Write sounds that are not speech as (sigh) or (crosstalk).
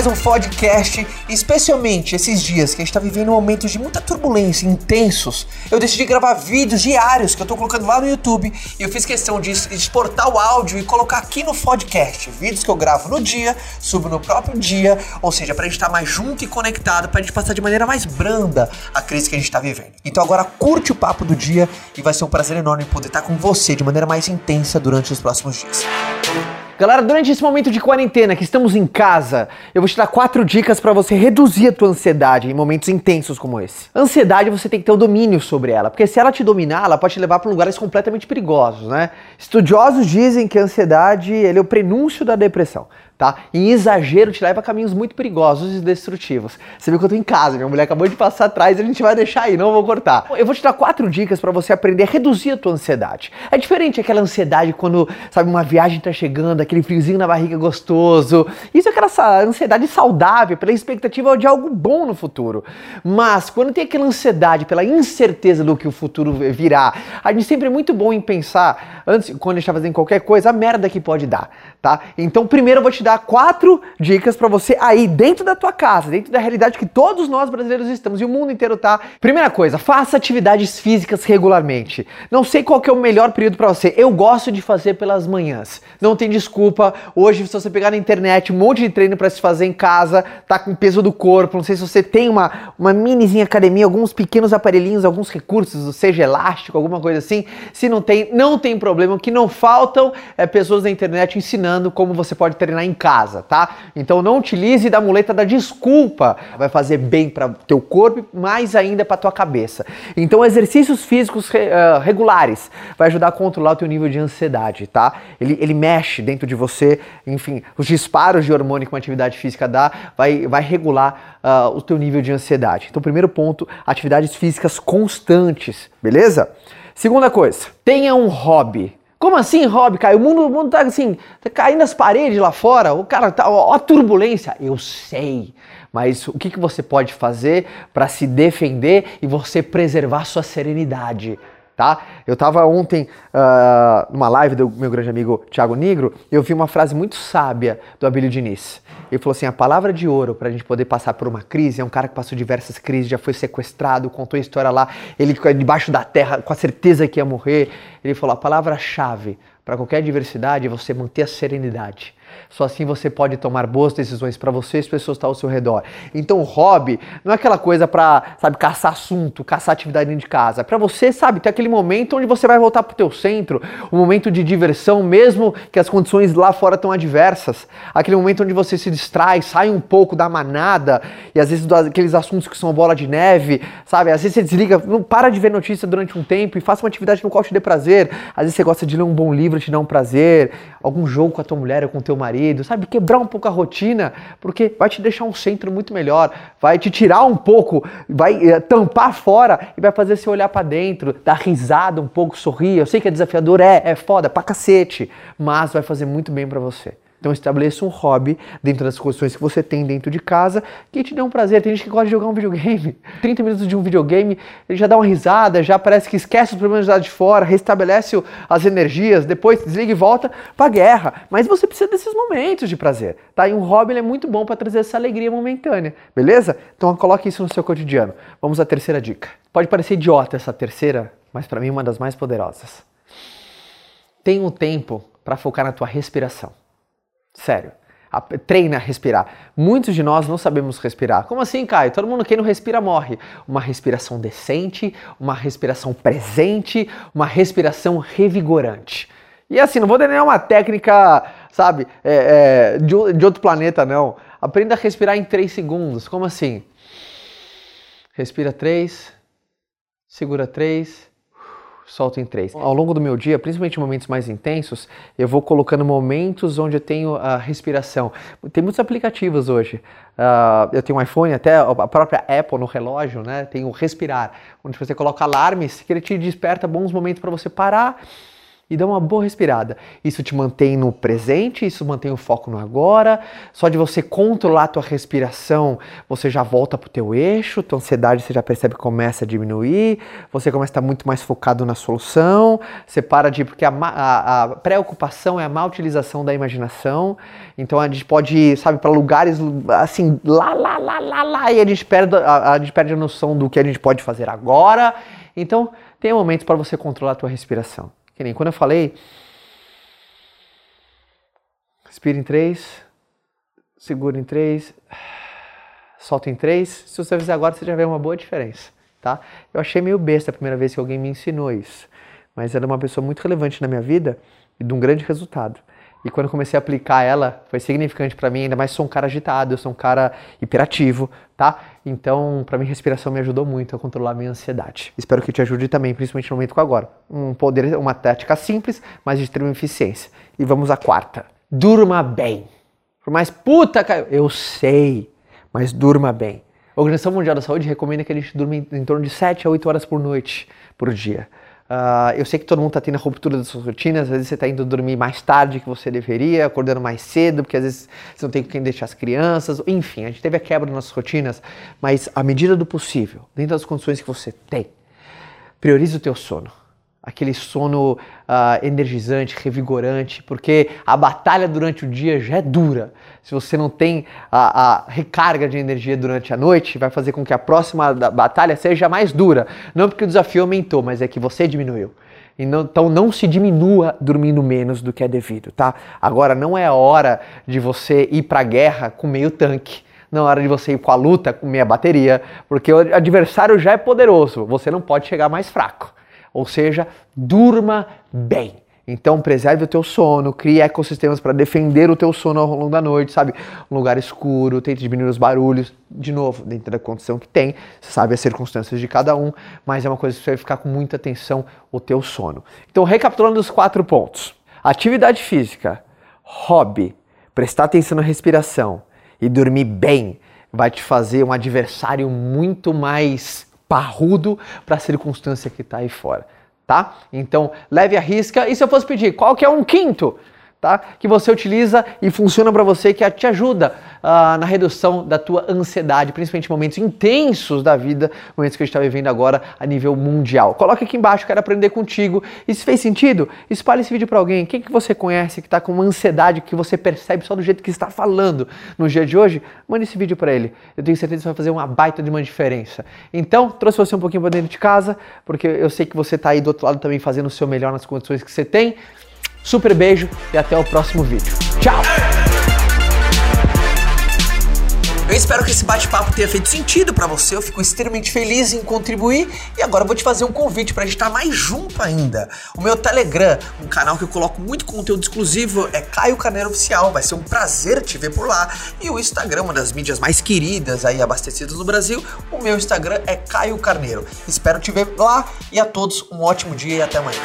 mais um podcast, especialmente esses dias que a gente tá vivendo momentos de muita turbulência, intensos. Eu decidi gravar vídeos diários que eu tô colocando lá no YouTube e eu fiz questão de exportar o áudio e colocar aqui no podcast. Vídeos que eu gravo no dia, subo no próprio dia, ou seja, pra gente estar tá mais junto e conectado, pra gente passar de maneira mais branda a crise que a gente tá vivendo. Então agora curte o papo do dia e vai ser um prazer enorme poder estar tá com você de maneira mais intensa durante os próximos dias. Galera, durante esse momento de quarentena que estamos em casa, eu vou te dar quatro dicas para você reduzir a tua ansiedade em momentos intensos como esse. Ansiedade você tem que ter o domínio sobre ela, porque se ela te dominar, ela pode te levar para lugares completamente perigosos, né? Estudiosos dizem que a ansiedade é o prenúncio da depressão tá? Em exagero te leva a caminhos muito perigosos e destrutivos. Você viu que eu tô em casa, minha mulher acabou de passar atrás e a gente vai deixar aí, não vou cortar. Eu vou te dar quatro dicas para você aprender a reduzir a tua ansiedade. É diferente aquela ansiedade quando, sabe, uma viagem tá chegando, aquele friozinho na barriga gostoso. Isso é aquela ansiedade saudável, pela expectativa de algo bom no futuro. Mas quando tem aquela ansiedade pela incerteza do que o futuro virá, a gente sempre é muito bom em pensar, antes, quando a gente tá fazendo qualquer coisa, a merda que pode dar, tá? Então, primeiro eu vou te dar dar quatro dicas para você aí dentro da tua casa, dentro da realidade que todos nós brasileiros estamos e o mundo inteiro tá. Primeira coisa, faça atividades físicas regularmente. Não sei qual é o melhor período para você. Eu gosto de fazer pelas manhãs. Não tem desculpa. Hoje se você pegar na internet um monte de treino para se fazer em casa, tá com peso do corpo. Não sei se você tem uma uma minizinha academia, alguns pequenos aparelhinhos, alguns recursos, seja elástico, alguma coisa assim. Se não tem, não tem problema. O que não faltam é pessoas na internet ensinando como você pode treinar em casa, tá? Então não utilize da muleta da desculpa. Vai fazer bem para teu corpo, mais ainda para tua cabeça. Então exercícios físicos uh, regulares vai ajudar a controlar o teu nível de ansiedade, tá? Ele, ele mexe dentro de você, enfim, os disparos de hormônio que uma atividade física dá vai, vai regular uh, o teu nível de ansiedade. Então primeiro ponto, atividades físicas constantes, beleza? Segunda coisa, tenha um hobby. Como assim, Rob, Caio? O mundo, o mundo tá assim, tá caindo as paredes lá fora, o cara tá, ó, ó a turbulência. Eu sei, mas o que, que você pode fazer para se defender e você preservar sua serenidade? Tá? Eu estava ontem uh, numa live do meu grande amigo Thiago Negro, eu vi uma frase muito sábia do Abílio Diniz. Ele falou assim: a palavra de ouro para a gente poder passar por uma crise é um cara que passou diversas crises, já foi sequestrado, contou a história lá, ele debaixo da terra com a certeza que ia morrer. Ele falou: a palavra-chave para qualquer adversidade é você manter a serenidade. Só assim você pode tomar boas decisões para você e as pessoas estão ao seu redor. Então, hobby não é aquela coisa para, sabe, caçar assunto, caçar atividade dentro de casa. É para você, sabe, ter aquele momento onde você vai voltar pro teu centro, um momento de diversão, mesmo que as condições lá fora estão adversas. Aquele momento onde você se distrai, sai um pouco da manada e às vezes aqueles assuntos que são bola de neve, sabe? Às vezes você desliga, não para de ver notícia durante um tempo e faça uma atividade no qual te dê prazer. Às vezes você gosta de ler um bom livro, te dá um prazer, algum jogo com a tua mulher ou com o teu marido, sabe? Quebrar um pouco a rotina, porque vai te deixar um centro muito melhor, vai te tirar um pouco, vai é, tampar fora e vai fazer você olhar para dentro, dar risada um pouco, sorrir. Eu sei que é desafiador, é, é foda, pra cacete, mas vai fazer muito bem para você. Então estabeleça um hobby dentro das condições que você tem dentro de casa que te dê um prazer. Tem gente que gosta de jogar um videogame. (laughs) 30 minutos de um videogame, ele já dá uma risada, já parece que esquece os problemas lá de fora, restabelece as energias, depois desliga e volta para a guerra. Mas você precisa desses momentos de prazer, tá? E um hobby é muito bom para trazer essa alegria momentânea, beleza? Então coloque isso no seu cotidiano. Vamos à terceira dica. Pode parecer idiota essa terceira, mas para mim é uma das mais poderosas. Tenha um tempo para focar na tua respiração. Sério. Treina a respirar. Muitos de nós não sabemos respirar. Como assim, Caio? Todo mundo que não respira morre. Uma respiração decente, uma respiração presente, uma respiração revigorante. E assim, não vou dar nenhuma técnica, sabe, é, é, de, de outro planeta, não. Aprenda a respirar em 3 segundos. Como assim? Respira 3, segura 3, solto em três. Ao longo do meu dia, principalmente em momentos mais intensos, eu vou colocando momentos onde eu tenho a respiração. Tem muitos aplicativos hoje. Uh, eu tenho um iPhone, até a própria Apple no relógio, né? Tem o respirar, onde você coloca alarmes que ele te desperta bons momentos para você parar e dá uma boa respirada. Isso te mantém no presente, isso mantém o foco no agora. Só de você controlar a tua respiração, você já volta pro teu eixo, tua ansiedade você já percebe que começa a diminuir, você começa a estar muito mais focado na solução, você para de porque a, a, a preocupação é a má utilização da imaginação. Então a gente pode ir, sabe, para lugares assim, lá, lá, lá, lá, lá, e a gente perde a, a gente perde a noção do que a gente pode fazer agora. Então, tem momentos para você controlar a tua respiração. Que nem quando eu falei, respira em três, segura em três, solta em três. Se você fizer agora, você já vê uma boa diferença, tá? Eu achei meio besta a primeira vez que alguém me ensinou isso, mas era uma pessoa muito relevante na minha vida e de um grande resultado. E quando comecei a aplicar ela, foi significante para mim, ainda mais sou um cara agitado, eu sou um cara hiperativo, tá? Então, para mim, respiração me ajudou muito a controlar a minha ansiedade. Espero que te ajude também, principalmente no momento com agora. Um poder, uma tática simples, mas de extrema eficiência. E vamos à quarta. Durma bem. Por mais puta, Caio, eu sei, mas durma bem. A Organização Mundial da Saúde recomenda que a gente durma em torno de 7 a 8 horas por noite, por dia. Uh, eu sei que todo mundo está tendo a ruptura das suas rotinas, às vezes você está indo dormir mais tarde que você deveria, acordando mais cedo, porque às vezes você não tem quem deixar as crianças, enfim, a gente teve a quebra das nossas rotinas, mas à medida do possível, dentro das condições que você tem, priorize o teu sono aquele sono uh, energizante, revigorante, porque a batalha durante o dia já é dura. Se você não tem a, a, recarga de energia durante a noite, vai fazer com que a próxima batalha seja mais dura. Não porque o desafio aumentou, mas é que você diminuiu. Não, então não se diminua dormindo menos do que é devido, tá? Agora não é hora de você ir para a guerra com meio tanque. Não é hora de você ir com a luta com meia bateria, porque o adversário já é poderoso. Você não pode chegar mais fraco. Ou seja, durma bem. Então preserve o teu sono, crie ecossistemas para defender o teu sono ao longo da noite, sabe? Um lugar escuro, tente diminuir os barulhos, de novo, dentro da condição que tem, você sabe as circunstâncias de cada um, mas é uma coisa que você vai ficar com muita atenção o teu sono. Então, recapitulando os quatro pontos. Atividade física, hobby, prestar atenção na respiração e dormir bem vai te fazer um adversário muito mais parrudo para a circunstância que está aí fora, tá? Então, leve a risca. E se eu fosse pedir, qual que é um quinto? Tá? Que você utiliza e funciona para você, que te ajuda uh, na redução da tua ansiedade, principalmente em momentos intensos da vida, momentos que a gente está vivendo agora a nível mundial. Coloca aqui embaixo, quero aprender contigo. E se fez sentido, espalhe esse vídeo para alguém. Quem que você conhece que está com uma ansiedade que você percebe só do jeito que está falando no dia de hoje? Mande esse vídeo para ele. Eu tenho certeza que vai fazer uma baita de uma diferença. Então, trouxe você um pouquinho para dentro de casa, porque eu sei que você está aí do outro lado também fazendo o seu melhor nas condições que você tem. Super beijo e até o próximo vídeo. Tchau! Eu espero que esse bate-papo tenha feito sentido para você. Eu fico extremamente feliz em contribuir. E agora vou te fazer um convite para a gente estar mais junto ainda. O meu Telegram, um canal que eu coloco muito conteúdo exclusivo, é Caio Carneiro Oficial. Vai ser um prazer te ver por lá. E o Instagram, uma das mídias mais queridas aí abastecidas no Brasil, o meu Instagram é Caio Carneiro. Espero te ver lá e a todos um ótimo dia e até amanhã.